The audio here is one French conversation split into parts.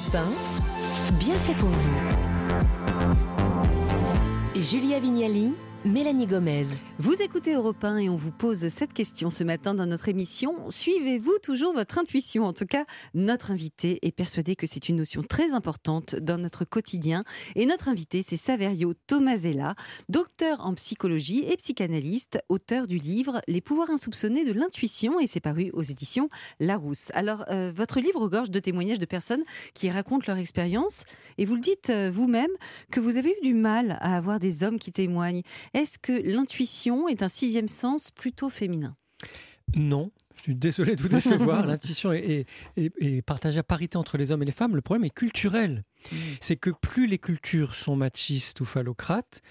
Europe 1, bien fait pour vous. Julia Vignali Mélanie Gomez. Vous écoutez Europe 1 et on vous pose cette question ce matin dans notre émission. Suivez-vous toujours votre intuition? En tout cas, notre invité est persuadé que c'est une notion très importante dans notre quotidien. Et notre invité, c'est Saverio Tomasella, docteur en psychologie et psychanalyste, auteur du livre Les pouvoirs insoupçonnés de l'intuition et c'est paru aux éditions Larousse. Alors, euh, votre livre regorge de témoignages de personnes qui racontent leur expérience et vous le dites euh, vous-même que vous avez eu du mal à avoir des hommes qui témoignent. Est-ce que l'intuition est un sixième sens plutôt féminin? Non. Je suis désolé de vous décevoir. L'intuition est, partagée à parité entre les hommes et les femmes. Le problème est culturel. C'est que plus les cultures sont machistes ou phallocrates,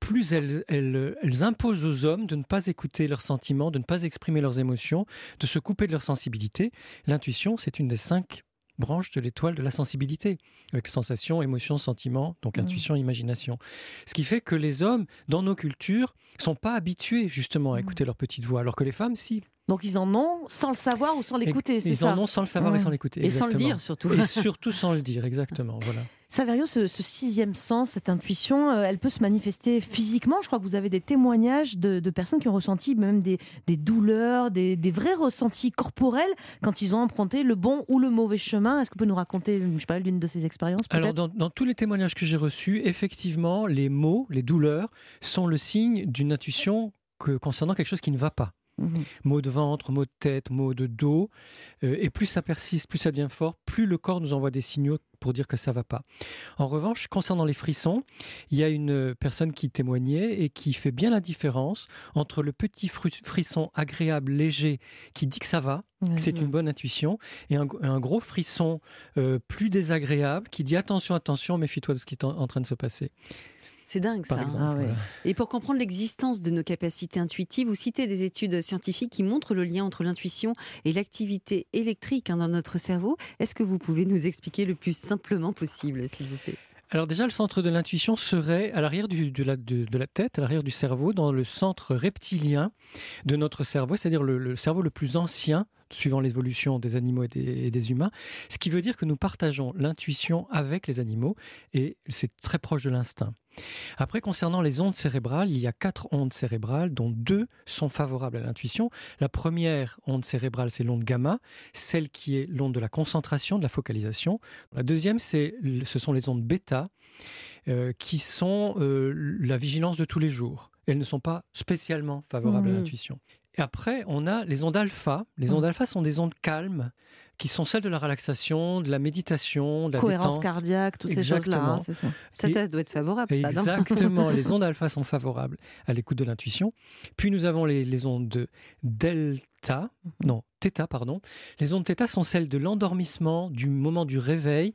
plus elles, elles, imposent aux hommes de ne pas écouter leurs sentiments, de ne pas exprimer leurs émotions, de se couper de leur sensibilité. L'intuition, c'est une des cinq branche de l'étoile de la sensibilité, avec sensation, émotion, sentiment, donc mmh. intuition, imagination. Ce qui fait que les hommes, dans nos cultures, sont pas habitués justement à mmh. écouter leur petite voix, alors que les femmes, si. Donc ils en ont sans le savoir ou sans l'écouter, c'est ça Ils en ont sans le savoir et sans l'écouter. Et sans le dire surtout. Et surtout sans le dire, exactement. Voilà. Saverio, ce, sixième sens, cette intuition, euh, elle peut se manifester physiquement. Je crois que vous avez des témoignages de, personnes qui ont ressenti même des, douleurs, des, vrais ressentis corporels quand ils ont emprunté le bon ou le mauvais chemin. Est-ce que vous pouvez nous raconter, je sais pas, l'une de ces expériences Alors, dans, dans, tous les témoignages que j'ai reçus, effectivement, les mots, les douleurs, sont le signe d'une intuition que, concernant quelque chose qui ne va pas. Mhm. Maux de ventre, maux de tête, maux de dos. Euh, et plus ça persiste, plus ça devient fort, plus le corps nous envoie des signaux pour dire que ça va pas. En revanche, concernant les frissons, il y a une personne qui témoignait et qui fait bien la différence entre le petit frisson agréable, léger, qui dit que ça va, c'est une bonne intuition, et un, gros frisson euh, plus désagréable qui dit attention, attention, méfie-toi de ce qui est en train de se passer. C'est dingue ça. Hein. Ah Et pour comprendre l'existence de nos capacités intuitives, vous citez des études scientifiques qui montrent le lien entre l'intuition et l'activité électrique hein, dans notre cerveau. Est-ce que vous pouvez nous expliquer le plus simplement possible, s'il vous plaît? Alors déjà, le centre de l'intuition serait à l'arrière de, la, de, la, tête, à l'arrière du cerveau, dans le centre reptilien de notre cerveau, c'est-à-dire le, cerveau le plus ancien suivant l'évolution des animaux et des, humains, ce qui veut dire que nous partageons l'intuition avec les animaux et c'est très proche de l'instinct. Après, concernant les ondes cérébrales, il y a quatre ondes cérébrales, dont deux sont favorables à l'intuition. La première onde cérébrale, c'est l'onde gamma, celle qui est l'onde de la concentration, de la focalisation. La deuxième, c'est, ce sont les ondes bêta, euh, qui sont euh, la vigilance de tous les jours. Elles ne sont pas spécialement favorables à mmh. l'intuition. Et après, on a les ondes alpha. Les ondes mmh. alpha sont des ondes calmes qui sont celles de la relaxation, de la méditation, de la cohérence cardiaque, toutes ces choses-là. Hein, ça. Ça, ça, doit être favorable. Ça, exactement. les ondes alpha sont favorables à l'écoute de l'intuition. Puis nous avons les, les ondes de delta, non, θ, pardon. Les ondes θ sont celles de l'endormissement, du moment du réveil,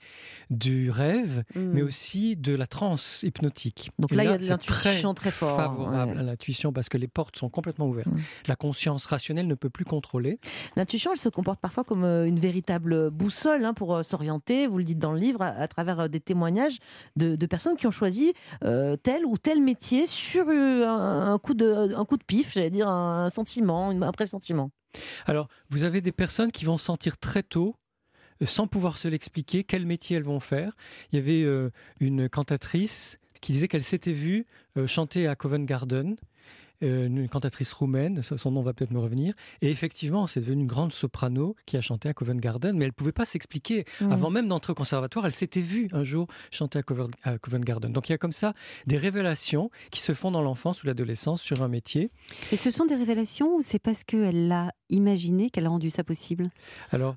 du rêve, mais hmm. aussi de la transe hypnotique. Donc là, il y a de l'intuition très, très favorable à l'intuition parce que les portes sont complètement ouvertes. Hmm. La conscience rationnelle ne peut plus contrôler. L'intuition, elle se comporte parfois comme euh, une véritable boussole hein, pour euh, s'orienter, vous le dites dans le livre, à, travers euh, des témoignages de, personnes qui ont choisi tel ou tel métier sur un, coup, de, un coup de pif, j'allais dire un sentiment, un pressentiment. Alors, vous avez des personnes qui vont sentir très tôt euh, sans pouvoir se l'expliquer, quel métier elles vont faire. Il y avait euh, une cantatrice qui disait qu'elle s'était vue euh, chanter à Covent Garden euh, une cantatrice roumaine, son nom va peut-être me revenir. Et effectivement, c'est devenu une grande soprano qui a chanté à Covent Garden, mais elle ne pouvait pas s'expliquer. Mm. Avant même d'entrer au conservatoire, elle s'était vue un jour chanter à Covent, à Covent, Garden. Donc il y a comme ça des révélations qui se font dans l'enfance ou l'adolescence sur un métier. Et ce sont des révélations ou c'est parce qu'elle l'a imaginé qu'elle a rendu ça possible? Alors,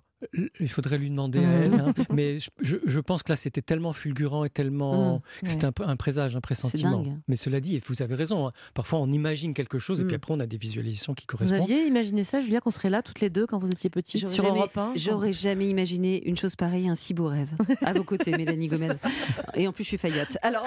il faudrait lui demander à elle, hein. mais je, pense que là c'était tellement fulgurant et tellement, mmh, c'est un, un, présage, un pressentiment. Mais cela dit, vous avez raison. Hein. parfois on imagine quelque chose et puis mmh. après on a des visualisations qui correspondent. Vous aviez imaginé ça, Julia, qu'on serait là toutes les deux quand vous étiez petite? Sur jamais, Europe 1 J'aurais jamais imaginé une chose pareille, un si beau rêve. À vos côtés, Mélanie Gomez. Et en plus je suis faillotte. Alors,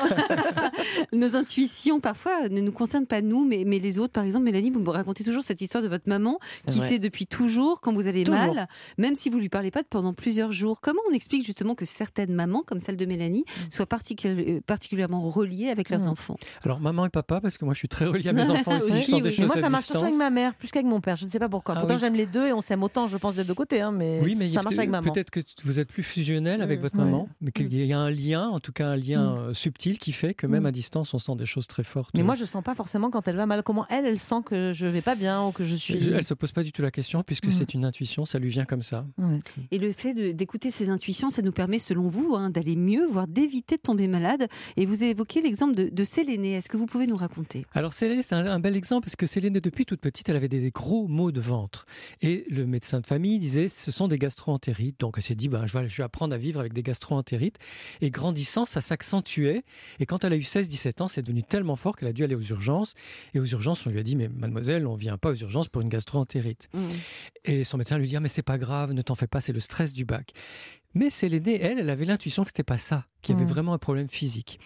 nos intuitions parfois ne nous concernent pas nous, mais, mais les autres. Par exemple, Mélanie, vous me racontez toujours cette histoire de votre maman qui sait depuis toujours quand vous allez mal, même si vous vous lui parlez pas pendant plusieurs jours. Comment on explique justement que certaines mamans, comme celle de Mélanie, Mm. soient particu- particulièrement reliées avec leurs Mm. enfants? Alors maman et papa, parce que moi je suis très relié à mes enfants aussi, Oui, je sens des oui. Mais choses moi, ça à marche surtout distance. avec ma mère, plus qu'avec mon père. Je ne sais pas pourquoi. Ah Pourtant, oui. j'aime les deux et on s'aime autant, je pense, des deux côtés. hein, mais, Oui, mais il y a ça marche avec maman. peut-être que vous êtes plus fusionnel avec Mm. votre maman, mais qu'il y a un lien, en tout cas un lien euh, subtil qui fait que même à distance, on sent des choses très fortes. Mais moi, je sens pas forcément quand elle va mal. Comment elle, elle sent que je vais pas bien ou que je suis. Elle se pose pas du tout la question puisque c'est une intuition, ça lui vient comme ça. Ouais. Et le fait d'écouter ses intuitions, ça nous permet, selon vous, hein, d'aller mieux, voire d'éviter de tomber malade. Et vous évoquez l'exemple de, de Sélénée. Est-ce que vous pouvez nous raconter? Alors Céline, c'est un, un bel exemple parce que Céline, depuis toute petite, elle avait des, des gros maux de ventre. Et le médecin de famille disait, ce sont des gastro-entérites. Donc elle s'est dit, ben, je, vais, je vais apprendre à vivre avec des gastro-entérites. Et grandissant, ça s'accentuait. Et quand elle a eu 16-17 ans, c'est devenu tellement fort qu'elle a dû aller aux urgences. Et aux urgences, on lui a dit, mais mademoiselle, on vient pas aux urgences pour une gastro-entérite. Mm. Et son médecin lui dit, Ah, mais c'est pas grave, ne t'en fais pas, c'est le stress du bac. Mais Sélénée, elle, elle avait l'intuition que c'était pas ça, qu'il y avait Mm. vraiment un problème physique.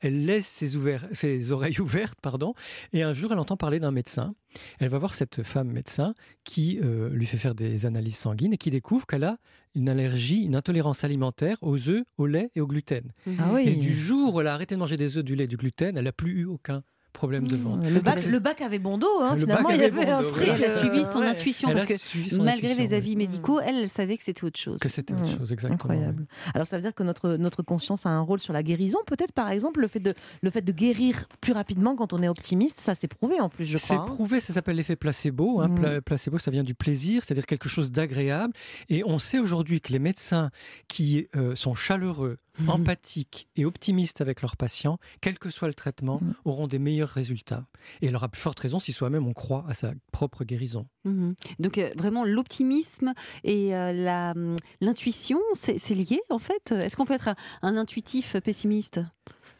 Elle laisse ses, ses oreilles ouvertes, pardon, et un jour, elle entend parler d'un médecin. Elle va voir cette femme médecin qui euh, lui fait faire des analyses sanguines et qui découvre qu'elle a une allergie, une intolérance alimentaire aux œufs, au lait et au gluten. Ah oui. Et du jour où elle a arrêté de manger des œufs, du lait, du gluten, elle n'a plus eu aucun problème de ventre. Le bac, le bac avait bon dos, hein, Le finalement. il y avait un truc. Elle a suivi son ouais. intuition, Elle parce que malgré intuition, les avis médicaux, elle, savait que c'était autre chose. Que c'était autre Mm. chose, exactement. Incroyable. Alors ça veut dire que notre, notre conscience a un rôle sur la guérison. Peut-être par exemple le fait, de, le fait de guérir plus rapidement quand on est optimiste, ça s'est prouvé en plus, je C'est crois. hein. prouvé, ça s'appelle l'effet placebo. hein. Mm. Pla- placebo, ça vient du plaisir, c'est-à-dire quelque chose d'agréable. Et on sait aujourd'hui que les médecins qui euh, sont chaleureux, empathiques et optimistes avec leurs patients, quel que soit le traitement, Mm. auront des meilleurs résultats. Et elle aura plus forte raison si soi-même on croit à sa propre guérison. Mhm. Donc euh, vraiment l'optimisme et euh, hum, l'intuition, c'est lié en fait? Est-ce qu'on peut être un intuitif pessimiste?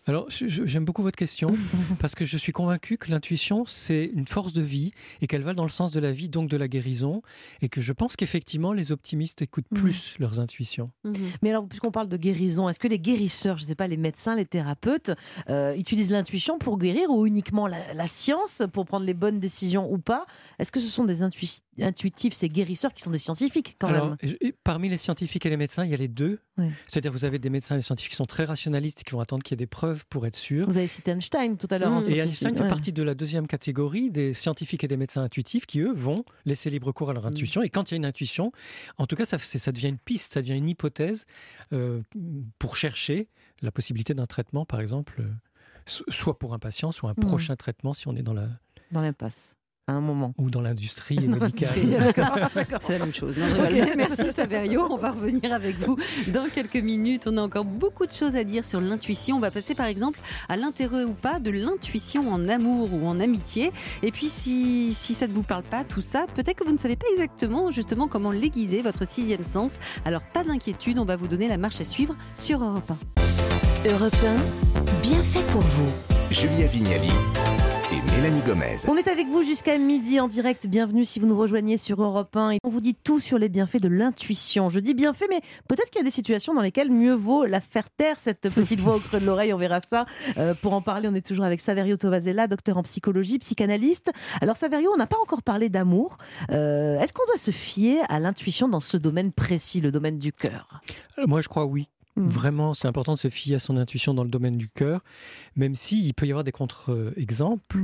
Alors, je- je- j'aime beaucoup votre question parce que je suis convaincu que l'intuition, c'est une force de vie et qu'elle va dans le sens de la vie, donc de la guérison. Et que je pense qu'effectivement, les optimistes écoutent Mm. plus leurs intuitions. Mhm. Mais alors, puisqu'on parle de guérison, est-ce que les guérisseurs, je ne sais pas, les médecins, les thérapeutes, euh, utilisent l'intuition pour guérir ou uniquement la, la science pour prendre les bonnes décisions ou pas? Est-ce que ce sont des intui- intuitifs, ces guérisseurs qui sont des scientifiques quand Alors, même? et parmi les scientifiques et les médecins, il y a les deux. C'est-à-dire, vous avez des médecins et des scientifiques qui sont très rationalistes et qui vont attendre qu'il y ait des preuves pour être sûrs. Vous avez cité Einstein tout à l'heure. Mm. en Et. Einstein fait Ouais. partie de la deuxième catégorie des scientifiques et des médecins intuitifs qui, eux, vont laisser libre cours à leur Mm. intuition. Et quand il y a une intuition, en tout cas, ça, devient une piste, ça devient une hypothèse euh, pour chercher la possibilité d'un traitement, par exemple, euh, so- soit pour un patient, soit un Mm. prochain traitement si on est dans la Dans l'impasse, à un moment. ou dans l'industrie médicale. C'est la même chose. Non. Merci Saverio. On va revenir avec vous dans quelques minutes. On a encore beaucoup de choses à dire sur l'intuition. On va passer par exemple à l'intérêt ou pas de l'intuition en amour ou en amitié. Et puis si, si ça ne vous parle pas, tout ça, peut-être que vous ne savez pas exactement justement comment l'aiguiser, votre sixième sens. Alors pas d'inquiétude, on va vous donner la marche à suivre sur Europe 1. Europe 1, bien fait pour vous. Julia Vignali et Mélanie Gomez. On est avec vous jusqu'à midi en direct. Bienvenue si vous nous rejoignez sur Europe 1. Et on vous dit tout sur les bienfaits de l'intuition. Je dis bienfaits, mais peut-être qu'il y a des situations dans lesquelles mieux vaut la faire taire, cette petite voix au creux de l'oreille. On verra ça. Euh, pour en parler, on est toujours avec Saverio Tovazella, docteur en psychologie, psychanalyste. Alors, Saverio, on n'a pas encore parlé d'amour. Euh, Est-ce qu'on doit se fier à l'intuition dans ce domaine précis, le domaine du cœur? Euh, Moi, je crois oui. Mm. Vraiment, c'est important de se fier à son intuition dans le domaine du cœur, même s'il peut y avoir des contre-exemples.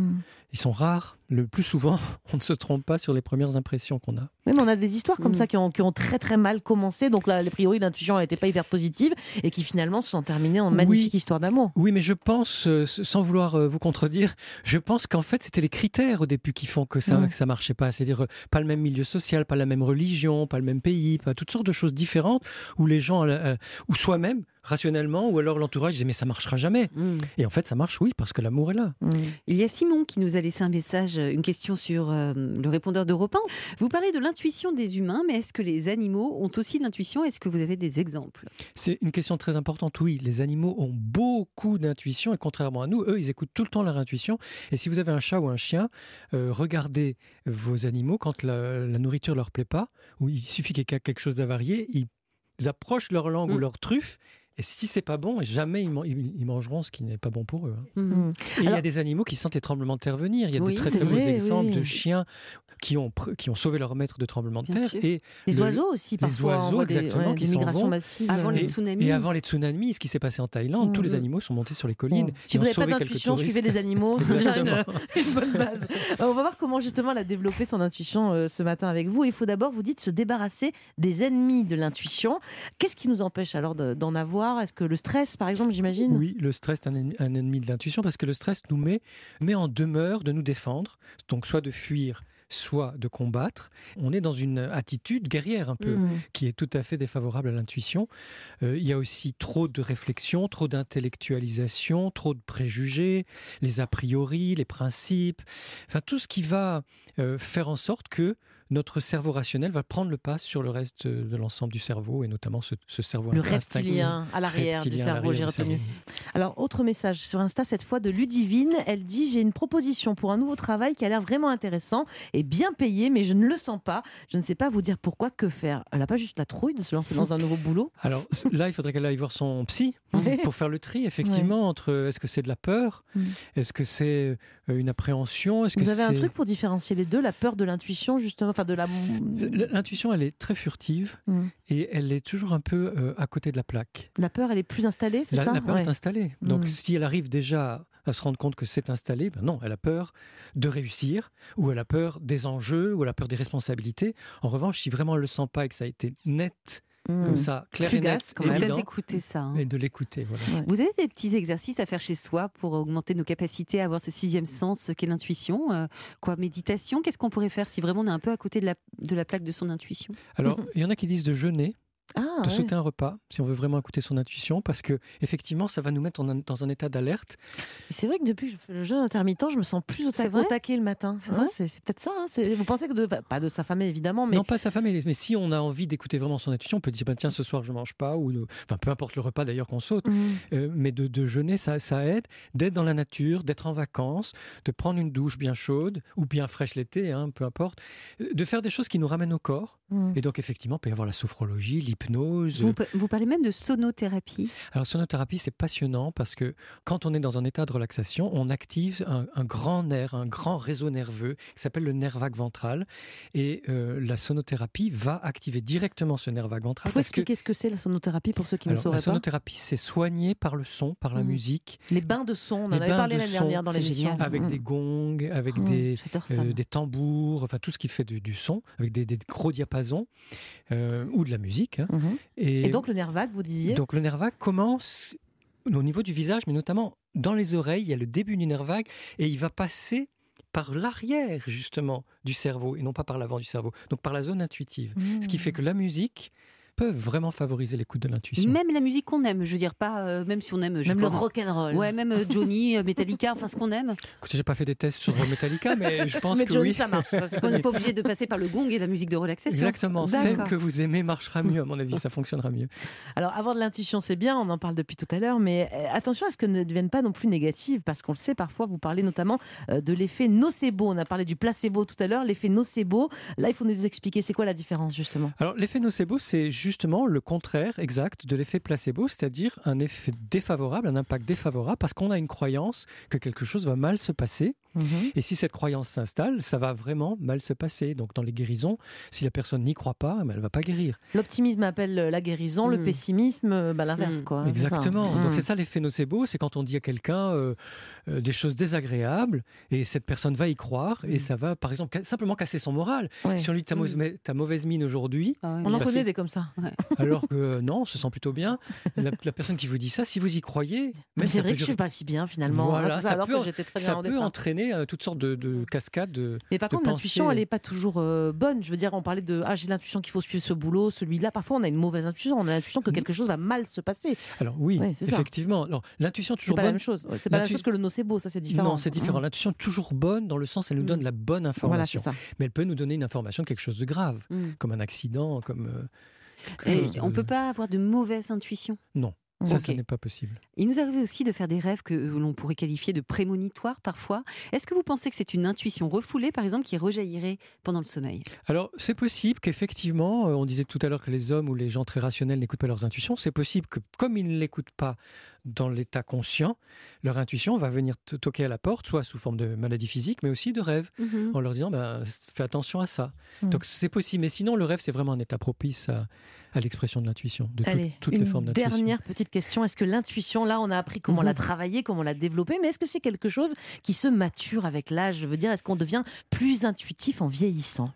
Ils sont rares. Le plus souvent, on ne se trompe pas sur les premières impressions qu'on a. Oui, mais on a des histoires comme Mm. ça qui ont, qui ont très très mal commencé. Donc là, a priori, l'intuition n'était pas hyper positive et qui finalement se sont terminées en Oui. magnifique histoire d'amour. Oui, mais je pense, euh, sans vouloir euh, vous contredire, je pense qu'en fait, c'était les critères au début qui font que ça Mm. que ça marchait pas. C'est-à-dire euh, pas le même milieu social, pas la même religion, pas le même pays, pas toutes sortes de choses différentes où les gens, ou soi-même, rationnellement, ou alors l'entourage disait mais ça marchera jamais. Mm. Et en fait, ça marche, oui, parce que l'amour est là. Mm. Il y a Simon qui nous a laissé un message, une question sur euh, le répondeur d'Europe 1. Vous parlez de l'intuition des humains, mais est-ce que les animaux ont aussi l'intuition? Est-ce que vous avez des exemples? C'est une question très importante. Oui, les animaux ont beaucoup d'intuition et contrairement à nous, eux, ils écoutent tout le temps leur intuition. Et si vous avez un chat ou un chien, euh, regardez vos animaux quand la, la nourriture leur plaît pas, ou il suffit qu'il y ait quelque chose d'avarié, ils approchent leur langue ou Mm. leur truffe Et si c'est pas bon, jamais ils, man- ils- ils mangeront ce qui n'est pas bon pour eux. hein. Mhm. Mm. Et il y a des animaux qui sentent les tremblements de terre venir. Il y a Oui, de très c'est très beaux vrai, exemples oui. de chiens qui ont, pr- qui ont sauvé leur maître de tremblements de Bien terre. sûr. Et, Les le- oiseaux aussi, parfois. on oiseaux, des, exactement, ouais, qui des s'en migrations vont. massives. Avant les et- tsunamis. et avant les tsunamis, ce qui s'est passé en Thaïlande, tous les Mhm. animaux sont montés sur les collines. Si vous n'avez pas d'intuition, suivez les animaux. C'est déjà une, bonne base. Euh, On va voir comment justement la développer son intuition euh, ce matin avec vous. Il faut d'abord, vous dites, se débarrasser des ennemis de l'intuition. Qu'est-ce qui nous empêche alors de- d'en avoir Est-ce que le stress, par exemple, j'imagine? Oui, le stress est un ennemi, un ennemi de l'intuition parce que le stress nous met, met en demeure de nous défendre, donc soit de fuir, soit de combattre. On est dans une attitude guerrière un peu. Mm. qui est tout à fait défavorable à l'intuition. Euh, il y a aussi trop de réflexion, trop d'intellectualisation, trop de préjugés, les a priori, les principes, enfin tout ce qui va euh, faire en sorte que notre cerveau rationnel va prendre le pas sur le reste de, l'ensemble du cerveau et notamment ce, ce cerveau Le reptilien à l'arrière du cerveau, j'ai retenu. Alors, autre message sur Insta, cette fois de Ludivine. Elle dit J'ai une proposition pour un nouveau travail qui a l'air vraiment intéressant et bien payé, mais je ne le sens pas. Je ne sais pas vous dire pourquoi, que faire. Elle n'a pas juste la trouille de se lancer dans un nouveau boulot? Alors là, il faudrait qu'elle aille voir son psy pour faire le tri, effectivement, entre est-ce que c'est de la peur, Mm. est-ce que c'est euh, une appréhension, est-ce que Vous avez un truc pour différencier les deux, la peur de l'intuition, justement, enfin de la. L'intuition, elle est très furtive Mm. et elle est toujours un peu euh, à côté de la plaque. La peur, elle est plus installée, c'est ça la peur Ouais. est installée. Donc Mm. si elle arrive déjà à se rendre compte que c'est installé, ben non, elle a peur de réussir, ou elle a peur des enjeux, ou elle a peur des responsabilités. En revanche, si vraiment elle le sent pas et que ça a été net, Mm. comme ça, clair et net, peut-être écouter ça. hein. et de l'écouter. Voilà. Vous avez des petits exercices à faire chez soi pour augmenter nos capacités à avoir ce sixième sens qu'est l'intuition Euh, Quoi, méditation? Qu'est-ce qu'on pourrait faire si vraiment on est un peu à côté de la, de la plaque de son intuition? Alors, il y en a qui disent de jeûner, Ah, de ouais. sauter un repas, si on veut vraiment écouter son intuition, parce que effectivement, ça va nous mettre en un- dans un état d'alerte. C'est vrai que depuis que je fais le jeûne intermittent, je me sens plus au, C'est ta- vrai au taquet le matin. C'est vrai c'est c'est peut-être ça. hein. Vous pensez que de, pas de sa famille évidemment, mais Non, pas de sa famille, mais si on a envie d'écouter vraiment son intuition, on peut dire, ben, tiens, ce soir, je mange pas, ou euh, enfin, peu importe le repas d'ailleurs qu'on saute, Mm. Euh, mais de, de jeûner, ça, ça aide d'être dans la nature, d'être en vacances, de prendre une douche bien chaude ou bien fraîche l'été, hein, peu importe, euh, de faire des choses qui nous ramènent au corps. Mm. Et donc, effectivement, il peut y avoir la sophrologie, vous, vous parlez même de sonothérapie. Alors, sonothérapie, c'est passionnant parce que quand on est dans un état de relaxation, on active un, un grand nerf, un grand réseau nerveux qui s'appelle le nerf vague ventral. Et euh, la sonothérapie va activer directement ce nerf vague Vous ventral. pouvez parce que expliquer ce que c'est la sonothérapie pour ceux qui ne alors, la sauraient pas sonothérapie, c'est soigner par le son, par la Mhm. musique, Les bains de son, on en avait parlé de l'année dernière dans l'émission. avec Mm. des gongs, avec Mm. des, euh, des tambours, enfin tout ce qui fait du, du son, avec des, des gros diapasons euh, ou de la musique. hein. Mhm. Et, Et donc le nerf vague, vous disiez donc le nerf vague commence au niveau du visage, mais notamment dans les oreilles. Il y a le début du nerf vague et il va passer par l'arrière justement du cerveau et non pas par l'avant du cerveau. Donc par la zone intuitive. Ce qui fait que la musique peut vraiment favoriser l'écoute de l'intuition. Même la musique qu'on aime, je veux dire, pas euh, même si on aime. je Même le rock and roll. Ouais, même euh, Johnny, euh, Metallica, enfin ce qu'on aime. Écoutez, j'ai pas fait des tests sur Metallica, mais je pense Mais que Johnny, oui. ça marche. ça, On n'est pas obligé de passer par le gong et la musique de relaxation. Exactement. Celle que vous aimez marchera mieux, à mon avis. Ça fonctionnera mieux. Alors, avoir de l'intuition, c'est bien, on en parle depuis tout à l'heure, mais attention à ce qu'elle ne devienne pas non plus négative, parce qu'on le sait parfois, vous parlez notamment de l'effet nocebo. On a parlé du placebo tout à l'heure, l'effet nocebo. Là, il faut nous expliquer c'est quoi la différence, justement? Alors, l'effet nocebo, c'est justement le contraire exact de l'effet placebo, c'est-à-dire un effet défavorable, un impact défavorable, parce qu'on a une croyance que quelque chose va mal se passer. Et si cette croyance s'installe, ça va vraiment mal se passer. Donc, dans les guérisons, si la personne n'y croit pas, elle ne va pas guérir. L'optimisme appelle la guérison, le Mm. pessimisme, euh, bah, l'inverse, Mm. quoi. Exactement. Mm. Donc, c'est ça l'effet nocebo, c'est quand on dit à quelqu'un euh, euh, des choses désagréables et cette personne va y croire et ça va, par exemple, ca- simplement casser son moral. Ouais. Si on lui dit ta, mauvaise- ta mauvaise mine aujourd'hui, Ah ouais, On en merci. connaît des comme ça. alors que euh, non, on se sent plutôt bien, la, la personne qui vous dit ça, si vous y croyez, Mais c'est vrai que je suis durer- pas si bien finalement. Voilà, ça, ça alors peut- que j'étais très bien ça au peut départ. Entraîner euh, toutes sortes de, de cascades. De... Mais par de contre, l'intuition, elle n'est pas toujours euh, bonne. Je veux dire, on parlait de ah, j'ai l'intuition qu'il faut suivre ce boulot, celui-là. Parfois, on a une mauvaise intuition. On a l'intuition que Mhm. quelque chose va mal se passer. Alors oui, Ouais, c'est effectivement. Alors l'intuition C'est toujours pas la bonne. même chose. C'est pas la même chose que le nocebo. Ça, c'est différent. Non, c'est différent. Mmh. L'intuition toujours bonne dans le sens elle nous donne Mm. la bonne Voilà, c'est information. ça. Mais elle peut nous donner une information de quelque chose de grave, Mm. comme un accident, comme. euh, Et on peut pas avoir de mauvaise intuition. Non. Ça, ça n'est pas possible. Il nous arrive aussi de faire des rêves que euh, l'on pourrait qualifier de prémonitoires parfois. Est-ce que vous pensez que c'est une intuition refoulée, par exemple, qui rejaillirait pendant le sommeil? Alors, c'est possible qu'effectivement, euh, on disait tout à l'heure que les hommes ou les gens très rationnels n'écoutent pas leurs intuitions. C'est possible que, comme ils ne l'écoutent pas dans l'état conscient, leur intuition va venir toquer à la porte, soit sous forme de maladie physique, mais aussi de rêve, en leur disant ben, fais attention à ça. Mm. Donc, c'est possible. Mais sinon, le rêve, c'est vraiment un état propice à, à l'expression de l'intuition, de Allez, toutes les formes d'intuition. dernière petite question. Est-ce que l'intuition, là, on a appris comment Mhm. la travailler, comment la développer, mais est-ce que c'est quelque chose qui se mature avec l'âge? Je veux dire, est-ce qu'on devient plus intuitif en vieillissant?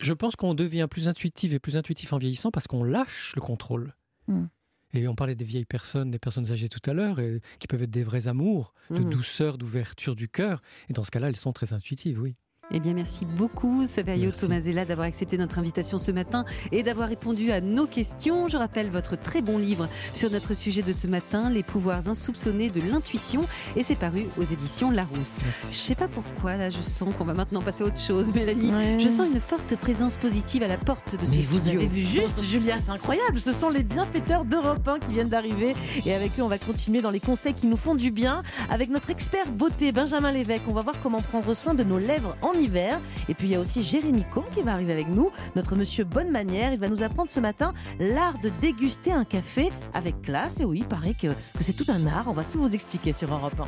Je pense qu'on devient plus intuitif et plus intuitif en vieillissant parce qu'on lâche le contrôle. Mm. Et on parlait des vieilles personnes, des personnes âgées tout à l'heure, qui peuvent être des vrais amours, de Mhm. douceur, d'ouverture du cœur. Et dans ce cas-là, elles sont très intuitives, oui. Eh bien, merci beaucoup, Saverio. Tomasella, d'avoir accepté notre invitation ce matin et d'avoir répondu à nos questions. Je rappelle votre très bon livre sur notre sujet de ce matin, Les pouvoirs insoupçonnés de l'intuition, et c'est paru aux éditions Larousse. Je sais pas pourquoi, là, je sens qu'on va maintenant passer à autre chose, Mélanie. Ouais. Je sens une forte présence positive à la porte de ce Mais vous studio. avez vu juste, Julia, c'est incroyable. Ce sont les bienfaiteurs d'Europe 1 qui viennent d'arriver. Et avec eux, on va continuer dans les conseils qui nous font du bien. Avec notre expert beauté, Benjamin Lévesque, on va voir comment prendre soin de nos lèvres en hiver. Et puis, il y a aussi Jérémy Combe qui va arriver avec nous, notre monsieur bonne manière. Il va nous apprendre ce matin l'art de déguster un café avec classe. Et oui, il paraît que, que c'est tout un art. On va tout vous expliquer sur Europe 1.